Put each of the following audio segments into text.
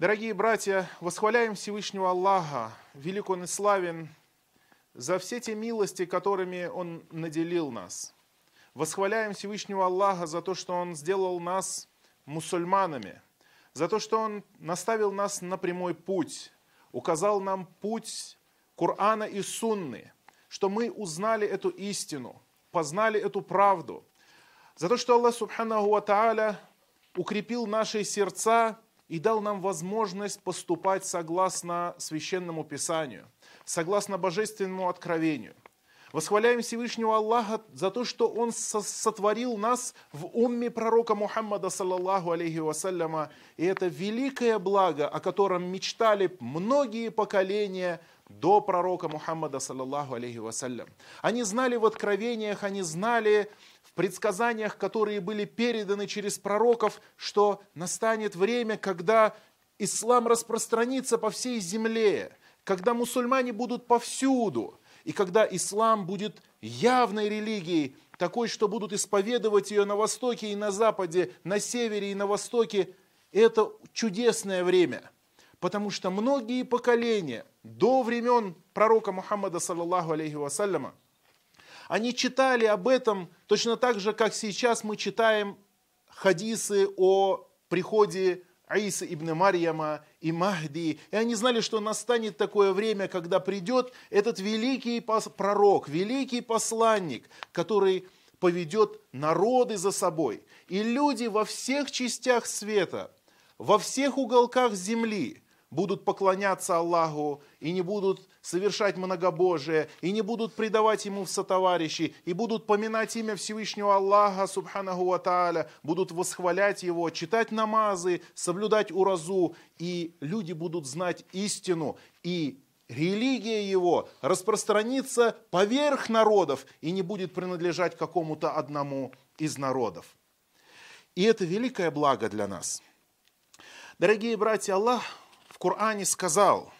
Дорогие братья, восхваляем Всевышнего Аллаха, велик Он и славен, за все те милости, которыми Он наделил нас. Восхваляем Всевышнего Аллаха за то, что Он сделал нас мусульманами, за то, что Он наставил нас на прямой путь, указал нам путь Корана и Сунны, что мы узнали эту истину, познали эту правду, за то, что Аллах Субханаху Ва Тааля укрепил наши сердца и дал нам возможность поступать согласно священному писанию, согласно божественному откровению. Восхваляем Всевышнего Аллаха за то, что Он сотворил нас в умме пророка Мухаммада, саллаллаху алейхи вассаляма. И это великое благо, о котором мечтали многие поколения до пророка Мухаммада, саллаллаху алейхи вассалям. Они знали в откровениях, они знали в предсказаниях, которые были переданы через пророков, что настанет время, когда ислам распространится по всей земле, когда мусульмане будут повсюду, и когда ислам будет явной религией, такой, что будут исповедовать ее на востоке и на западе, на севере и на востоке, это чудесное время. Потому что многие поколения до времен пророка Мухаммада, саллаллаху алейхи вассаляма, они читали об этом точно так же, как сейчас мы читаем хадисы о приходе Аиса ибн Марьяма и Махди. И они знали, что настанет такое время, когда придет этот великий пророк, великий посланник, который поведет народы за собой. И люди во всех частях света, во всех уголках земли будут поклоняться Аллаху и не будут совершать многобожие, и не будут предавать ему в сотоварищи, и будут поминать имя Всевышнего Аллаха, субханаху ва тааля, будут восхвалять его, читать намазы, соблюдать уразу, и люди будут знать истину, и религия его распространится поверх народов и не будет принадлежать какому-то одному из народов. И это великое благо для нас. Дорогие братья, Аллах в Коране сказал –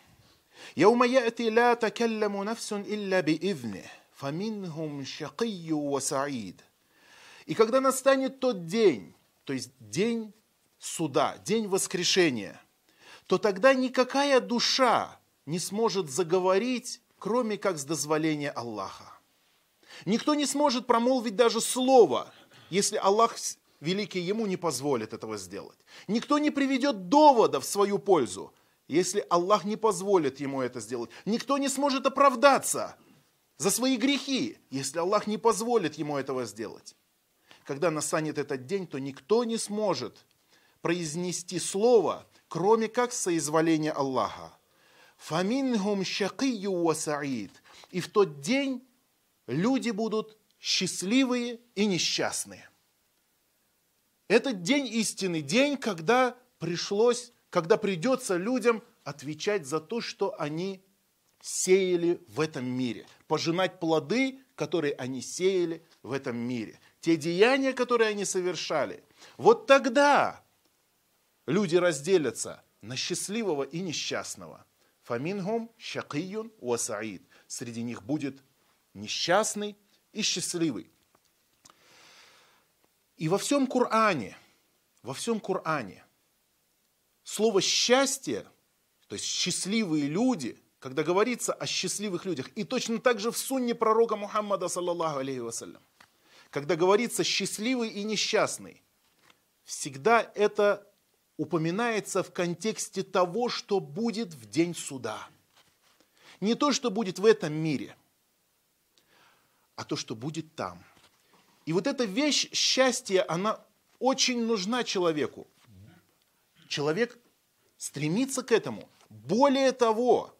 يوم يأتي لا تكلم نفس إلا بإذنه فمنهم شقي وسعيد И когда настанет тот день, то есть день суда, день воскрешения, то тогда никакая душа не сможет заговорить, кроме как с дозволения Аллаха. Никто не сможет промолвить даже слово, если Аллах великий ему не позволит этого сделать. Никто не приведет довода в свою пользу, если Аллах не позволит ему это сделать. Никто не сможет оправдаться за свои грехи, если Аллах не позволит ему этого сделать. Когда настанет этот день, то никто не сможет произнести слово, кроме как соизволения Аллаха. Фаминхум шакию ва саид. И в тот день люди будут счастливые и несчастные. Этот день истины, день, когда пришлось когда придется людям отвечать за то, что они сеяли в этом мире, пожинать плоды, которые они сеяли в этом мире, те деяния, которые они совершали. Вот тогда люди разделятся на счастливого и несчастного. Фамингум шакиюн уасаид. Среди них будет несчастный и счастливый. И во всем Коране, во всем Коране – слово «счастье», то есть счастливые люди, когда говорится о счастливых людях, и точно так же в сунне пророка Мухаммада, саллаллаху алейхи вассалям, когда говорится «счастливый и несчастный», всегда это упоминается в контексте того, что будет в день суда. Не то, что будет в этом мире, а то, что будет там. И вот эта вещь счастья, она очень нужна человеку человек стремится к этому. Более того,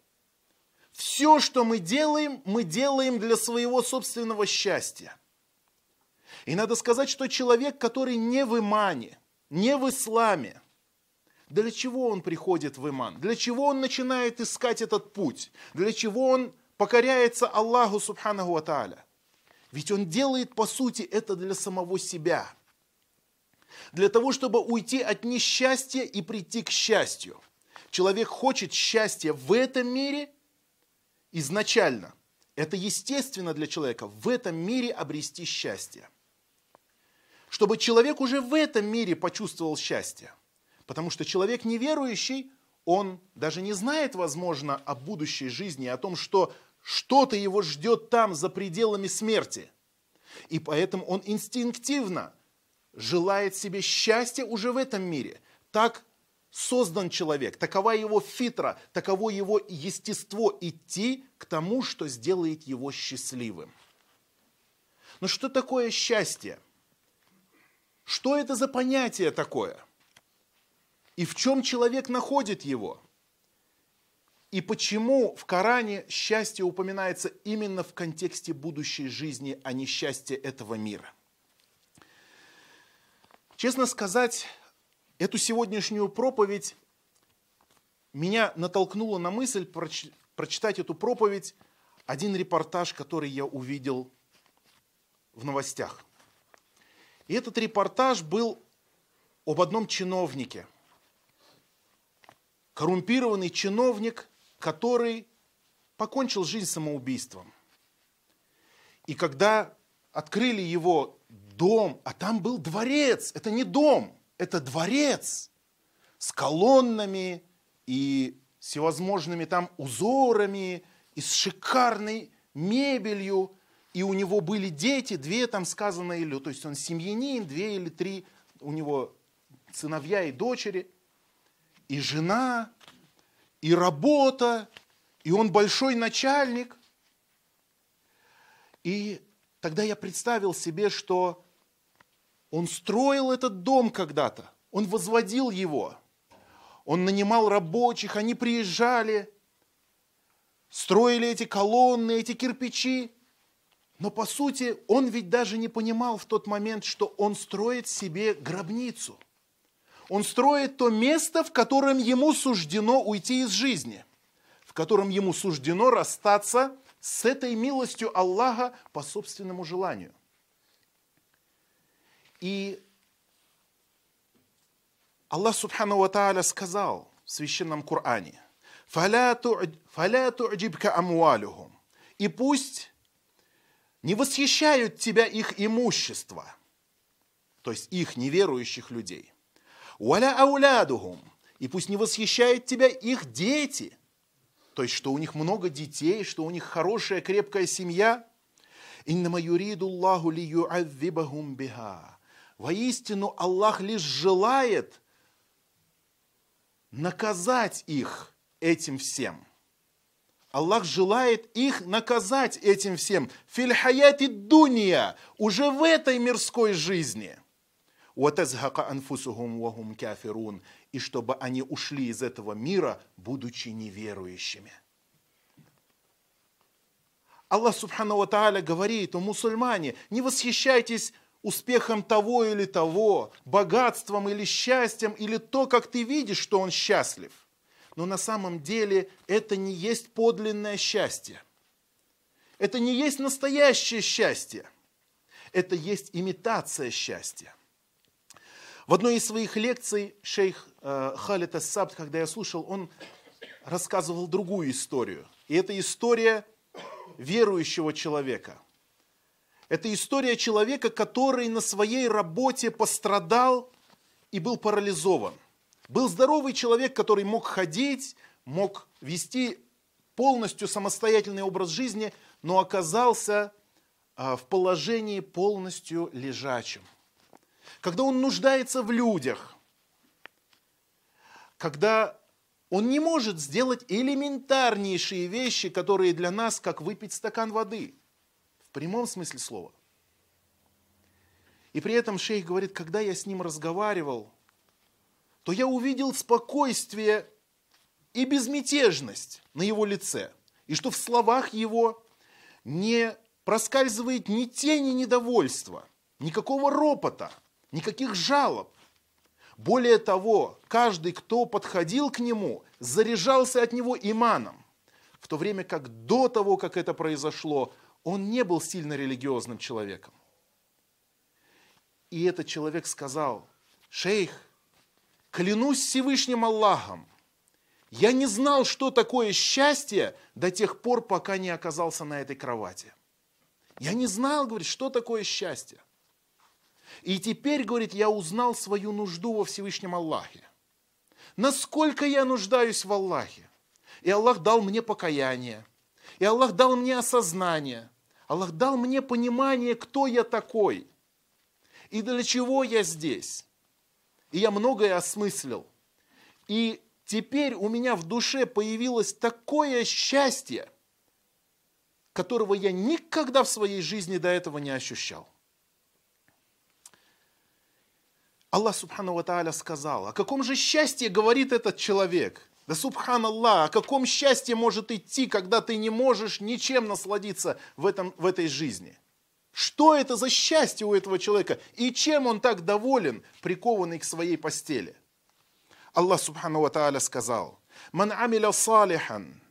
все, что мы делаем, мы делаем для своего собственного счастья. И надо сказать, что человек, который не в имане, не в исламе, для чего он приходит в иман? Для чего он начинает искать этот путь? Для чего он покоряется Аллаху Субханаху Ва Ведь он делает, по сути, это для самого себя – для того, чтобы уйти от несчастья и прийти к счастью. Человек хочет счастья в этом мире изначально. Это естественно для человека в этом мире обрести счастье. Чтобы человек уже в этом мире почувствовал счастье. Потому что человек неверующий, он даже не знает, возможно, о будущей жизни, о том, что что-то его ждет там, за пределами смерти. И поэтому он инстинктивно желает себе счастья уже в этом мире. Так создан человек, такова его фитра, таково его естество идти к тому, что сделает его счастливым. Но что такое счастье? Что это за понятие такое? И в чем человек находит его? И почему в Коране счастье упоминается именно в контексте будущей жизни, а не счастье этого мира? Честно сказать, эту сегодняшнюю проповедь меня натолкнуло на мысль прочитать эту проповедь один репортаж, который я увидел в новостях. И этот репортаж был об одном чиновнике. Коррумпированный чиновник, который покончил жизнь самоубийством. И когда открыли его дом, а там был дворец, это не дом, это дворец с колоннами и всевозможными там узорами, и с шикарной мебелью, и у него были дети, две там сказано, или, то есть он семьянин, две или три, у него сыновья и дочери, и жена, и работа, и он большой начальник. И тогда я представил себе, что он строил этот дом когда-то, он возводил его, он нанимал рабочих, они приезжали, строили эти колонны, эти кирпичи. Но по сути он ведь даже не понимал в тот момент, что он строит себе гробницу – он строит то место, в котором ему суждено уйти из жизни, в котором ему суждено расстаться с этой милостью Аллаха по собственному желанию. И Аллах Субхану Ва Тааля сказал в священном Коране, «Фаля ту'джибка амуалюхум» И пусть не восхищают тебя их имущество, то есть их неверующих людей – Уаля аулядухум. И пусть не восхищает тебя их дети. То есть, что у них много детей, что у них хорошая, крепкая семья. Иннама юриду Аллаху ли биха. Воистину, Аллах лишь желает наказать их этим всем. Аллах желает их наказать этим всем. Фильхаяти дуния, уже в этой мирской жизни – и чтобы они ушли из этого мира, будучи неверующими. Аллах Субхану Ва Тааля говорит, о мусульмане, не восхищайтесь успехом того или того, богатством или счастьем, или то, как ты видишь, что он счастлив. Но на самом деле это не есть подлинное счастье. Это не есть настоящее счастье. Это есть имитация счастья. В одной из своих лекций шейх э, Халид Ассабд, когда я слушал, он рассказывал другую историю. И это история верующего человека. Это история человека, который на своей работе пострадал и был парализован. Был здоровый человек, который мог ходить, мог вести полностью самостоятельный образ жизни, но оказался э, в положении полностью лежачим – когда он нуждается в людях, когда он не может сделать элементарнейшие вещи, которые для нас, как выпить стакан воды, прямом смысле слова. И при этом шейх говорит, когда я с ним разговаривал, то я увидел спокойствие и безмятежность на его лице, и что в словах его не проскальзывает ни тени недовольства, никакого ропота – никаких жалоб. Более того, каждый, кто подходил к нему, заряжался от него иманом, в то время как до того, как это произошло, он не был сильно религиозным человеком. И этот человек сказал, шейх, клянусь Всевышним Аллахом, я не знал, что такое счастье до тех пор, пока не оказался на этой кровати. Я не знал, говорит, что такое счастье. И теперь, говорит, я узнал свою нужду во Всевышнем Аллахе. насколько я нуждаюсь в Аллахе. И Аллах дал мне покаяние. И Аллах дал мне осознание. Аллах дал мне понимание, кто я такой. И для чего я здесь. И я многое осмыслил. И теперь у меня в душе появилось такое счастье, которого я никогда в своей жизни до этого не ощущал. Аллах Субхану Ва Тааля сказал, о каком же счастье говорит этот человек? Да Субхан Аллах, о каком счастье может идти, когда ты не можешь ничем насладиться в, этом, в этой жизни? Что это за счастье у этого человека? И чем он так доволен, прикованный к своей постели? Аллах Субхану Ва сказал, «Ман амиля салихан»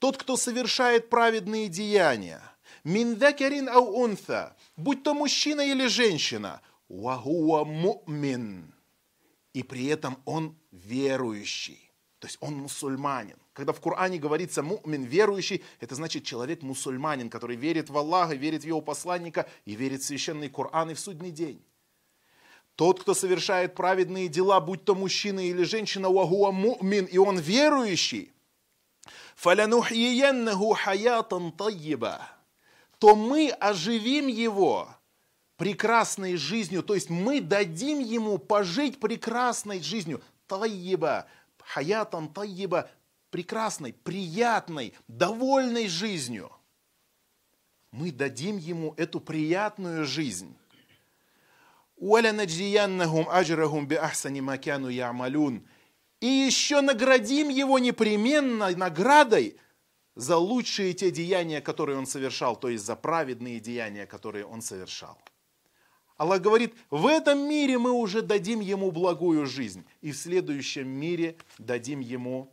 Тот, кто совершает праведные деяния, миндакерин ау унта, будь то мужчина или женщина, вахуа мумин, и при этом он верующий, то есть он мусульманин. Когда в Коране говорится мумин, верующий, это значит человек мусульманин, который верит в Аллаха, верит в его посланника и верит в священный Коран и в судный день. Тот, кто совершает праведные дела, будь то мужчина или женщина, вахуа мумин, и он верующий, фалянухиеннаху хаятан тайиба, то мы оживим его прекрасной жизнью, то есть мы дадим ему пожить прекрасной жизнью. Тайиба, хаятан тайеба, прекрасной, приятной, довольной жизнью. Мы дадим ему эту приятную жизнь. «Уалянаджияннахум аджрахум би ахсани макяну ямалюн» и еще наградим его непременно наградой за лучшие те деяния, которые он совершал, то есть за праведные деяния, которые он совершал. Аллах говорит, в этом мире мы уже дадим ему благую жизнь, и в следующем мире дадим ему,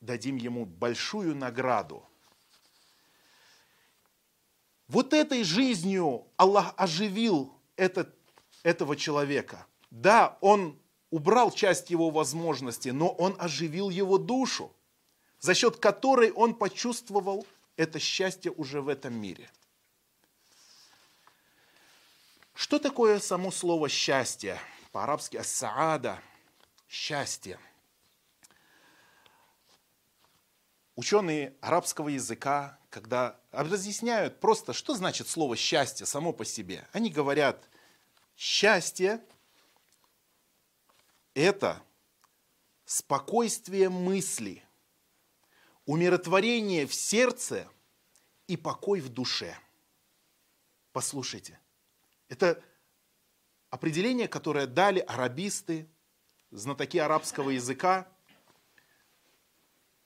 дадим ему большую награду. Вот этой жизнью Аллах оживил этот, этого человека. Да, он убрал часть его возможностей, но он оживил его душу, за счет которой он почувствовал это счастье уже в этом мире. Что такое само слово счастье? По-арабски ассаада – счастье. Ученые арабского языка, когда разъясняют просто, что значит слово счастье само по себе, они говорят, счастье это спокойствие мысли, умиротворение в сердце и покой в душе. Послушайте, это определение, которое дали арабисты, знатоки арабского языка.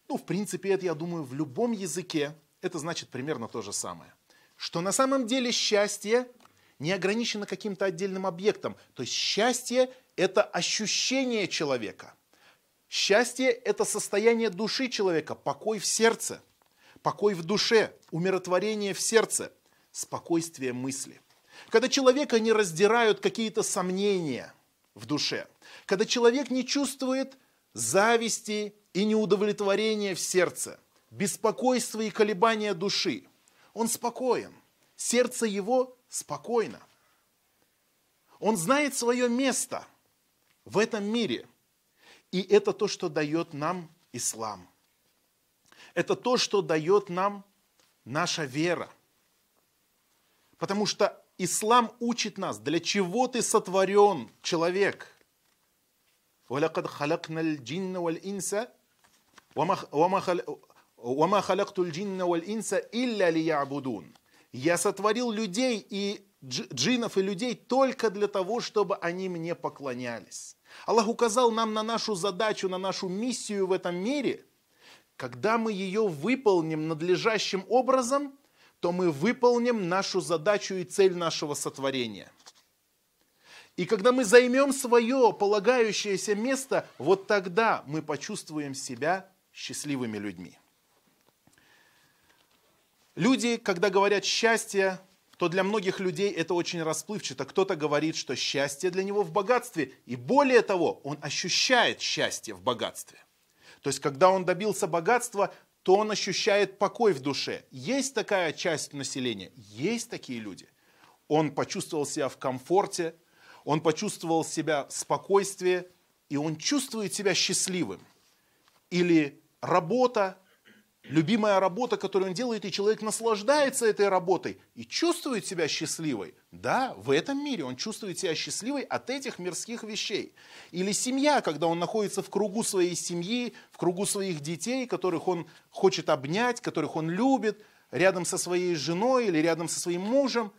Ну, в принципе, это, я думаю, в любом языке это значит примерно то же самое. Что на самом деле счастье не ограничено каким-то отдельным объектом. То есть счастье – это ощущение человека. Счастье – это состояние души человека, покой в сердце, покой в душе, умиротворение в сердце, спокойствие мысли. Когда человека не раздирают какие-то сомнения в душе, когда человек не чувствует зависти и неудовлетворения в сердце, беспокойства и колебания души, он спокоен. Сердце его спокойно. Он знает свое место в этом мире. И это то, что дает нам ислам. Это то, что дает нам наша вера. Потому что ислам учит нас, для чего ты сотворен, человек. وَلَقَدْ خَلَقْنَا الْجِنَّ وَالْإِنسَ وَمَا خَلَقْتُ الْجِنَّ وَالْإِنسَ إِلَّا لِيَعْبُدُونَ я сотворил людей и джинов и людей только для того, чтобы они мне поклонялись. Аллах указал нам на нашу задачу, на нашу миссию в этом мире. Когда мы ее выполним надлежащим образом, то мы выполним нашу задачу и цель нашего сотворения. И когда мы займем свое полагающееся место, вот тогда мы почувствуем себя счастливыми людьми. Люди, когда говорят счастье, то для многих людей это очень расплывчато. Кто-то говорит, что счастье для него в богатстве. И более того, он ощущает счастье в богатстве. То есть, когда он добился богатства, то он ощущает покой в душе. Есть такая часть населения, есть такие люди. Он почувствовал себя в комфорте, он почувствовал себя в спокойствии, и он чувствует себя счастливым. Или работа, любимая работа, которую он делает, и человек наслаждается этой работой и чувствует себя счастливой. Да, в этом мире он чувствует себя счастливой от этих мирских вещей. Или семья, когда он находится в кругу своей семьи, в кругу своих детей, которых он хочет обнять, которых он любит, рядом со своей женой или рядом со своим мужем,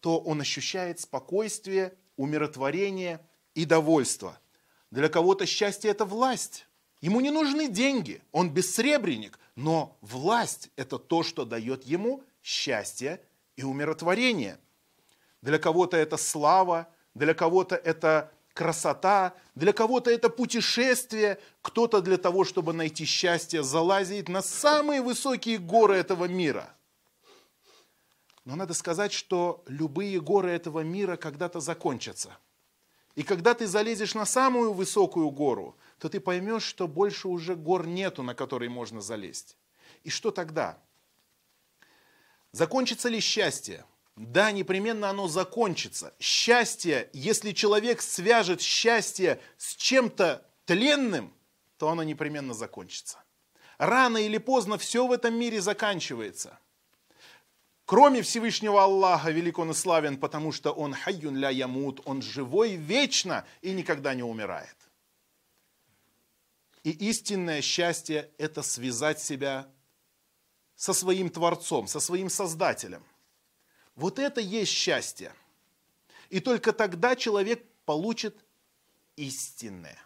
то он ощущает спокойствие, умиротворение и довольство. Для кого-то счастье – это власть. Ему не нужны деньги, он бессребренник, но власть – это то, что дает ему счастье и умиротворение. Для кого-то это слава, для кого-то это красота, для кого-то это путешествие, кто-то для того, чтобы найти счастье, залазит на самые высокие горы этого мира. Но надо сказать, что любые горы этого мира когда-то закончатся. И когда ты залезешь на самую высокую гору, то ты поймешь, что больше уже гор нету, на которые можно залезть. И что тогда? Закончится ли счастье? Да, непременно оно закончится. Счастье, если человек свяжет счастье с чем-то тленным, то оно непременно закончится. Рано или поздно все в этом мире заканчивается. Кроме Всевышнего Аллаха, велик он и славен, потому что он хайюн ля ямут, он живой вечно и никогда не умирает. И истинное счастье – это связать себя со своим Творцом, со своим Создателем. Вот это есть счастье. И только тогда человек получит истинное.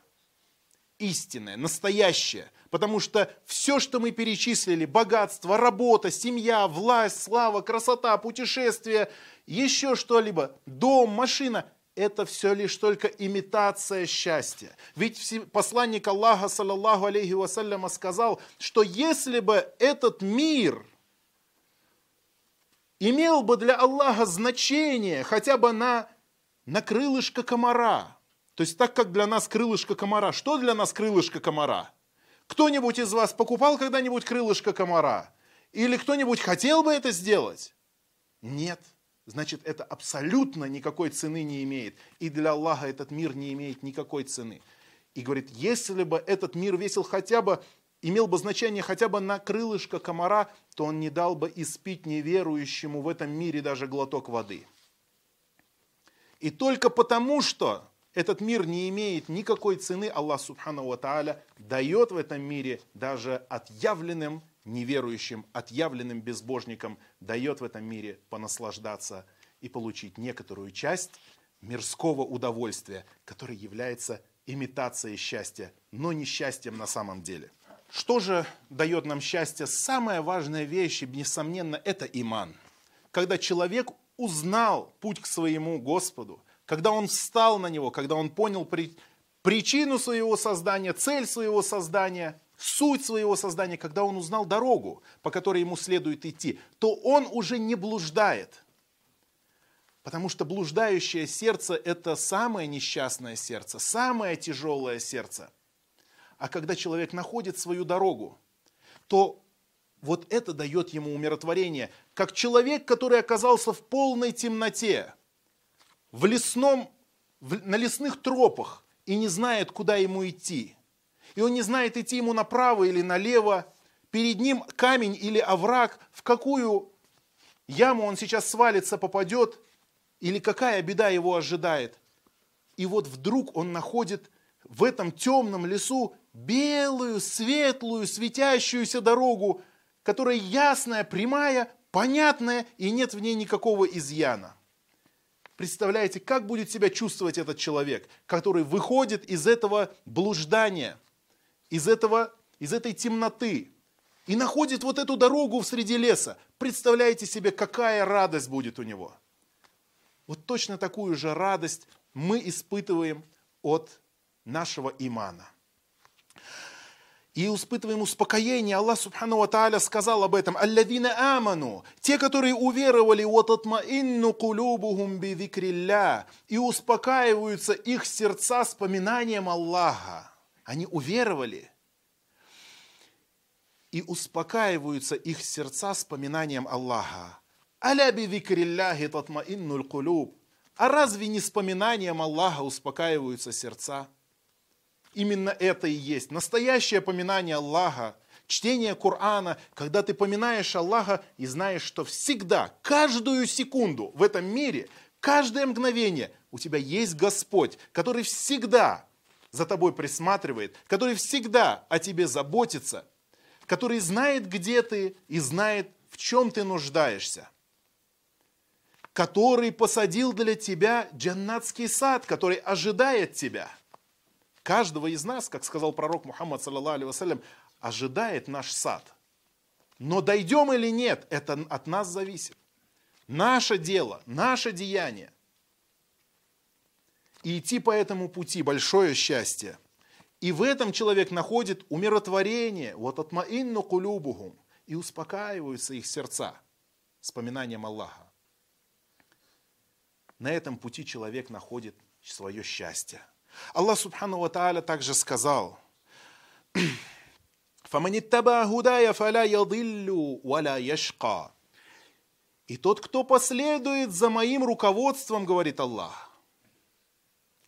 Истинное, настоящее. Потому что все, что мы перечислили, богатство, работа, семья, власть, слава, красота, путешествие, еще что-либо, дом, машина, это все лишь только имитация счастья. Ведь посланник Аллаха, саллаллаху алейхи вассаляма, сказал, что если бы этот мир имел бы для Аллаха значение хотя бы на, на крылышко комара, то есть так как для нас крылышко комара, что для нас крылышко комара? Кто-нибудь из вас покупал когда-нибудь крылышко комара? Или кто-нибудь хотел бы это сделать? Нет значит это абсолютно никакой цены не имеет. И для Аллаха этот мир не имеет никакой цены. И говорит, если бы этот мир весил хотя бы, имел бы значение хотя бы на крылышко комара, то он не дал бы испить неверующему в этом мире даже глоток воды. И только потому, что этот мир не имеет никакой цены, Аллах Субхану Ва дает в этом мире даже отъявленным неверующим, отъявленным безбожникам дает в этом мире понаслаждаться и получить некоторую часть мирского удовольствия, которое является имитацией счастья, но не счастьем на самом деле. Что же дает нам счастье? Самая важная вещь, несомненно, это иман. Когда человек узнал путь к своему Господу, когда он встал на него, когда он понял при, причину своего создания, цель своего создания – суть своего создания, когда он узнал дорогу, по которой ему следует идти, то он уже не блуждает. Потому что блуждающее сердце – это самое несчастное сердце, самое тяжелое сердце. А когда человек находит свою дорогу, то вот это дает ему умиротворение. Как человек, который оказался в полной темноте, в лесном, в, на лесных тропах и не знает, куда ему идти – и он не знает, идти ему направо или налево, перед ним камень или овраг, в какую яму он сейчас свалится, попадет, или какая беда его ожидает. И вот вдруг он находит в этом темном лесу белую, светлую, светящуюся дорогу, которая ясная, прямая, понятная, и нет в ней никакого изъяна. Представляете, как будет себя чувствовать этот человек, который выходит из этого блуждания – из, этого, из этой темноты и находит вот эту дорогу в среди леса. Представляете себе, какая радость будет у него. Вот точно такую же радость мы испытываем от нашего имана. И испытываем успокоение. Аллах Субхану Ва сказал об этом. «Алладина аману» Те, которые уверовали «Вататмаинну кулюбухум бидикрилля» И успокаиваются их сердца с поминанием Аллаха. Они уверовали и успокаиваются их сердца с поминанием Аллаха. Аля би викрилляхи татмаиннуль кулюб. А разве не с поминанием Аллаха успокаиваются сердца? Именно это и есть. Настоящее поминание Аллаха, чтение Корана, когда ты поминаешь Аллаха и знаешь, что всегда, каждую секунду в этом мире, каждое мгновение у тебя есть Господь, который всегда за тобой присматривает, который всегда о тебе заботится, который знает, где ты и знает, в чем ты нуждаешься который посадил для тебя джаннатский сад, который ожидает тебя. Каждого из нас, как сказал пророк Мухаммад, саллаллаху ожидает наш сад. Но дойдем или нет, это от нас зависит. Наше дело, наше деяние. И идти по этому пути – большое счастье. И в этом человек находит умиротворение, вот от маинну кулюбухум, и успокаиваются их сердца вспоминанием Аллаха. На этом пути человек находит свое счастье. Аллах Субхану Ва Тааля также сказал, И тот, кто последует за моим руководством, говорит Аллах,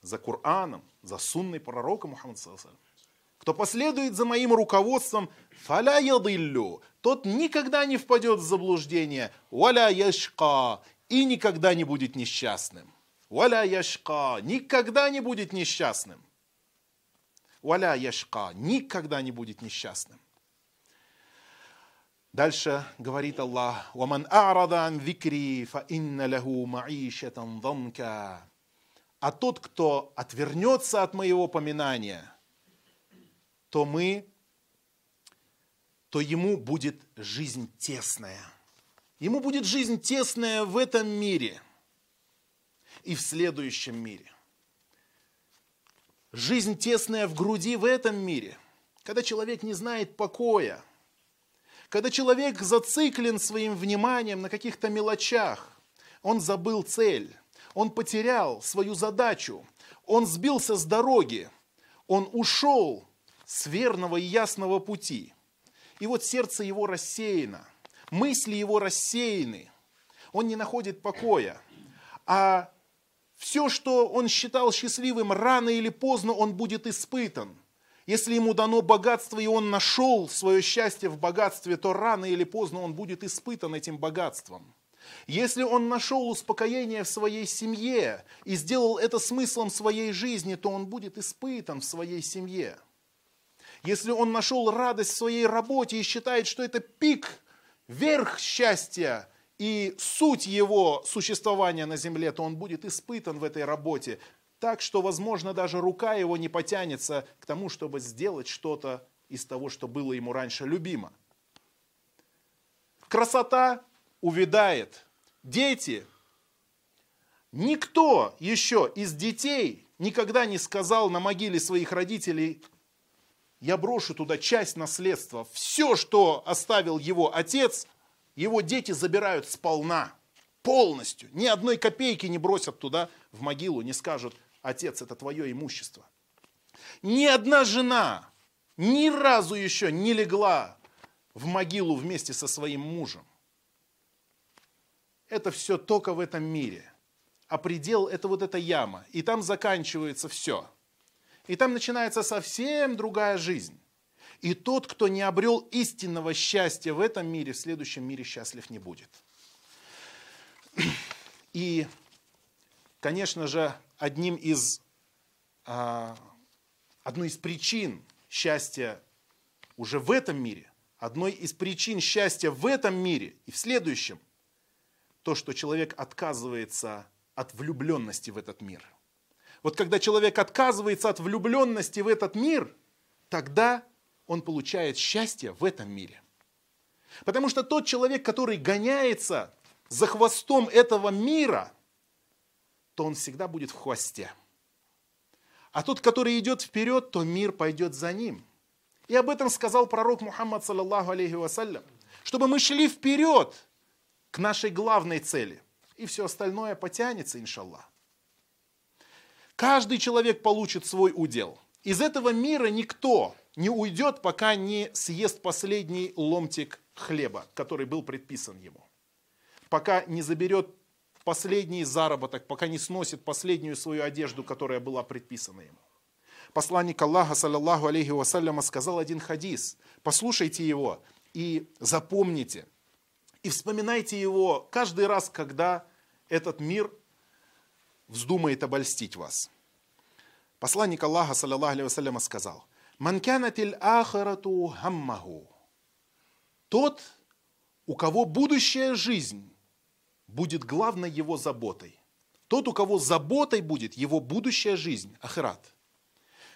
за Кораном, за сунной пророка Мухаммада кто последует за моим руководством, фаля ядиллю, тот никогда не впадет в заблуждение, валя яшка, и никогда не будет несчастным. Валя яшка никогда не будет несчастным. Валя яшка никогда не будет несчастным. Дальше говорит Аллах, «Ваман а'рада викри, фа инна лаху маишатан дhanка». А тот, кто отвернется от моего поминания, то мы, то ему будет жизнь тесная – Ему будет жизнь тесная в этом мире и в следующем мире. Жизнь тесная в груди в этом мире, когда человек не знает покоя, когда человек зациклен своим вниманием на каких-то мелочах, он забыл цель, он потерял свою задачу, он сбился с дороги, он ушел с верного и ясного пути. И вот сердце его рассеяно – мысли его рассеяны, он не находит покоя. А все, что он считал счастливым, рано или поздно он будет испытан. Если ему дано богатство, и он нашел свое счастье в богатстве, то рано или поздно он будет испытан этим богатством. Если он нашел успокоение в своей семье и сделал это смыслом своей жизни, то он будет испытан в своей семье. Если он нашел радость в своей работе и считает, что это пик верх счастья и суть его существования на земле, то он будет испытан в этой работе так, что, возможно, даже рука его не потянется к тому, чтобы сделать что-то из того, что было ему раньше любимо. Красота увядает. Дети. Никто еще из детей никогда не сказал на могиле своих родителей, я брошу туда часть наследства. Все, что оставил его отец, его дети забирают сполна, полностью. Ни одной копейки не бросят туда в могилу, не скажут, отец, это твое имущество. Ни одна жена ни разу еще не легла в могилу вместе со своим мужем. Это все только в этом мире. А предел – это вот эта яма. И там заканчивается все – и там начинается совсем другая жизнь. И тот, кто не обрел истинного счастья в этом мире, в следующем мире счастлив не будет. И, конечно же, одним из, а, одной из причин счастья уже в этом мире, одной из причин счастья в этом мире и в следующем, то, что человек отказывается от влюбленности в этот мир – вот когда человек отказывается от влюбленности в этот мир, тогда он получает счастье в этом мире. Потому что тот человек, который гоняется за хвостом этого мира, то он всегда будет в хвосте. А тот, который идет вперед, то мир пойдет за ним. И об этом сказал пророк Мухаммад, саллаллаху алейхи вассалям, чтобы мы шли вперед к нашей главной цели. И все остальное потянется, иншаллах. Каждый человек получит свой удел. Из этого мира никто не уйдет, пока не съест последний ломтик хлеба, который был предписан ему. Пока не заберет последний заработок, пока не сносит последнюю свою одежду, которая была предписана ему. посланник Аллаха, саллаллаху алейхи вассаляма, сказал один хадис. Послушайте его и запомните. И вспоминайте его каждый раз, когда этот мир вздумает обольстить вас. Посланник Аллаха, саллаллаху алейхи вассаляма, сказал, «Манкянатиль ахарату хаммаху» Тот, у кого будущая жизнь будет главной его заботой. Тот, у кого заботой будет его будущая жизнь, ахират.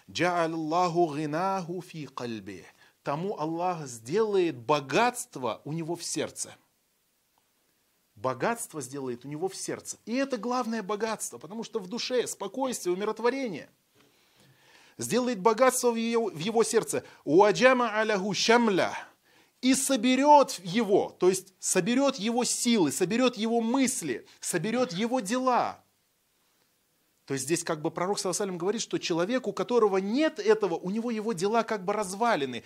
Джа'аллаху гинаху фи кальбе. Тому Аллах сделает богатство у него в сердце. Богатство сделает у него в сердце. И это главное богатство, потому что в душе спокойствие, умиротворение. Сделает богатство в его, в его сердце. Уаджама аляху шамля и соберет его, то есть соберет его силы, соберет его мысли, соберет его дела. То есть здесь как бы пророк Саусалим говорит, что человек, у которого нет этого, у него его дела как бы развалины.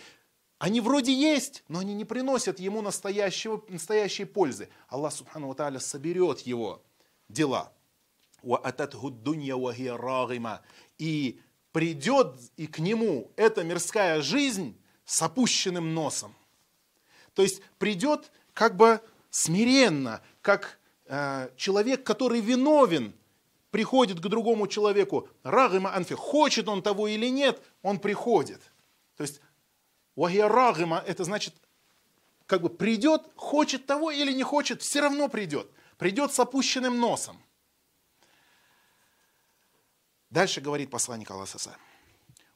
Они вроде есть, но они не приносят ему настоящего, настоящей пользы. Аллах Субхану Тааля соберет его дела. И придет и к нему эта мирская жизнь с опущенным носом. То есть придет как бы смиренно, как э, человек, который виновен, приходит к другому человеку, рагима анфи, хочет он того или нет, он приходит. То есть вахия рагима, это значит, как бы придет, хочет того или не хочет, все равно придет. Придет с опущенным носом. Дальше говорит посланник Аллаха.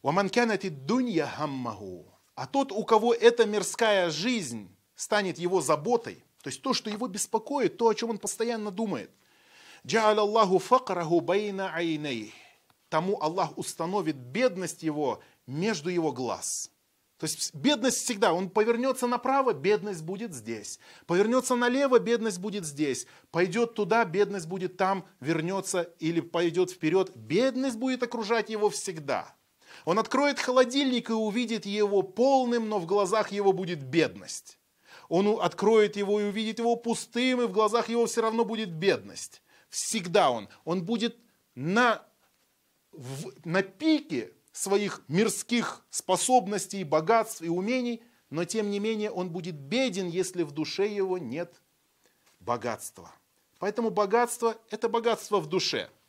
«Ваман кянати дунья хаммаху» А тот, у кого эта мирская жизнь станет его заботой, то есть то, что его беспокоит, то, о чем он постоянно думает. Аллаху факраху байна айней. Тому Аллах установит бедность его между его глаз. То есть бедность всегда, он повернется направо, бедность будет здесь. Повернется налево, бедность будет здесь. Пойдет туда, бедность будет там, вернется или пойдет вперед, бедность будет окружать его всегда. Он откроет холодильник и увидит его полным, но в глазах его будет бедность. Он откроет его и увидит его пустым, и в глазах его все равно будет бедность. Всегда он. Он будет на, в, на пике своих мирских способностей, богатств и умений, но тем не менее он будет беден, если в душе его нет богатства. Поэтому богатство – это богатство в душе –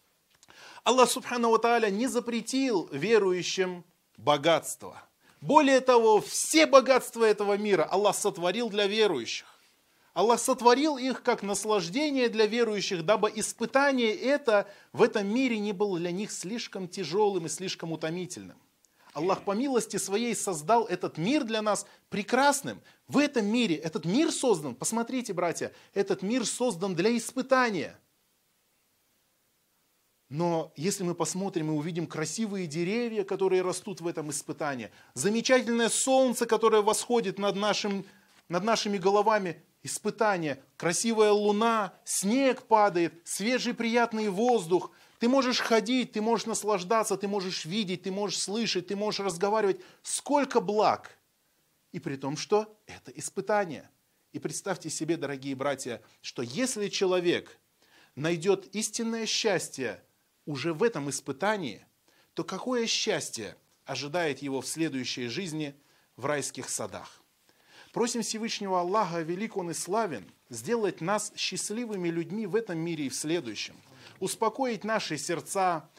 Аллах Субхану Тааля не запретил верующим богатство. Более того, все богатства этого мира Аллах сотворил для верующих. Аллах сотворил их как наслаждение для верующих, дабы испытание это в этом мире не было для них слишком тяжелым и слишком утомительным. Аллах по милости своей создал этот мир для нас прекрасным. В этом мире, этот мир создан, посмотрите, братья, этот мир создан для испытания – но если мы посмотрим и увидим красивые деревья, которые растут в этом испытании, замечательное солнце, которое восходит над, нашим, над нашими головами, испытание, красивая луна, снег падает, свежий приятный воздух, ты можешь ходить, ты можешь наслаждаться, ты можешь видеть, ты можешь слышать, ты можешь разговаривать. Сколько благ! И при том, что это испытание. И представьте себе, дорогие братья, что если человек найдет истинное счастье уже в этом испытании, то какое счастье ожидает его в следующей жизни в райских садах. Просим Всевышнего Аллаха, велик Он и славен, сделать нас счастливыми людьми в этом мире и в следующем, успокоить наши сердца,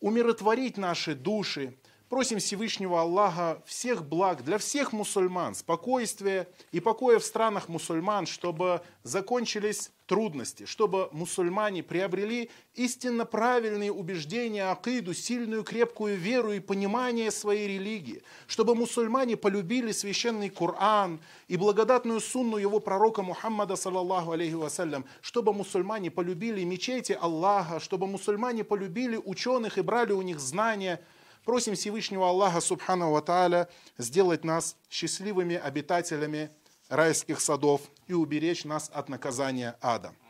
умиротворить наши души, Просим Всевышнего Аллаха всех благ для всех мусульман, спокойствия и покоя в странах мусульман, чтобы закончились трудности, чтобы мусульмане приобрели истинно правильные убеждения, акиду, сильную крепкую веру и понимание своей религии, чтобы мусульмане полюбили священный Коран и благодатную сунну его пророка Мухаммада, саллаллаху алейхи вассалям, чтобы мусульмане полюбили мечети Аллаха, чтобы мусульмане полюбили ученых и брали у них знания – Просим Всевышнего Аллаха Субхану Ва сделать нас счастливыми обитателями райских садов и уберечь нас от наказания ада.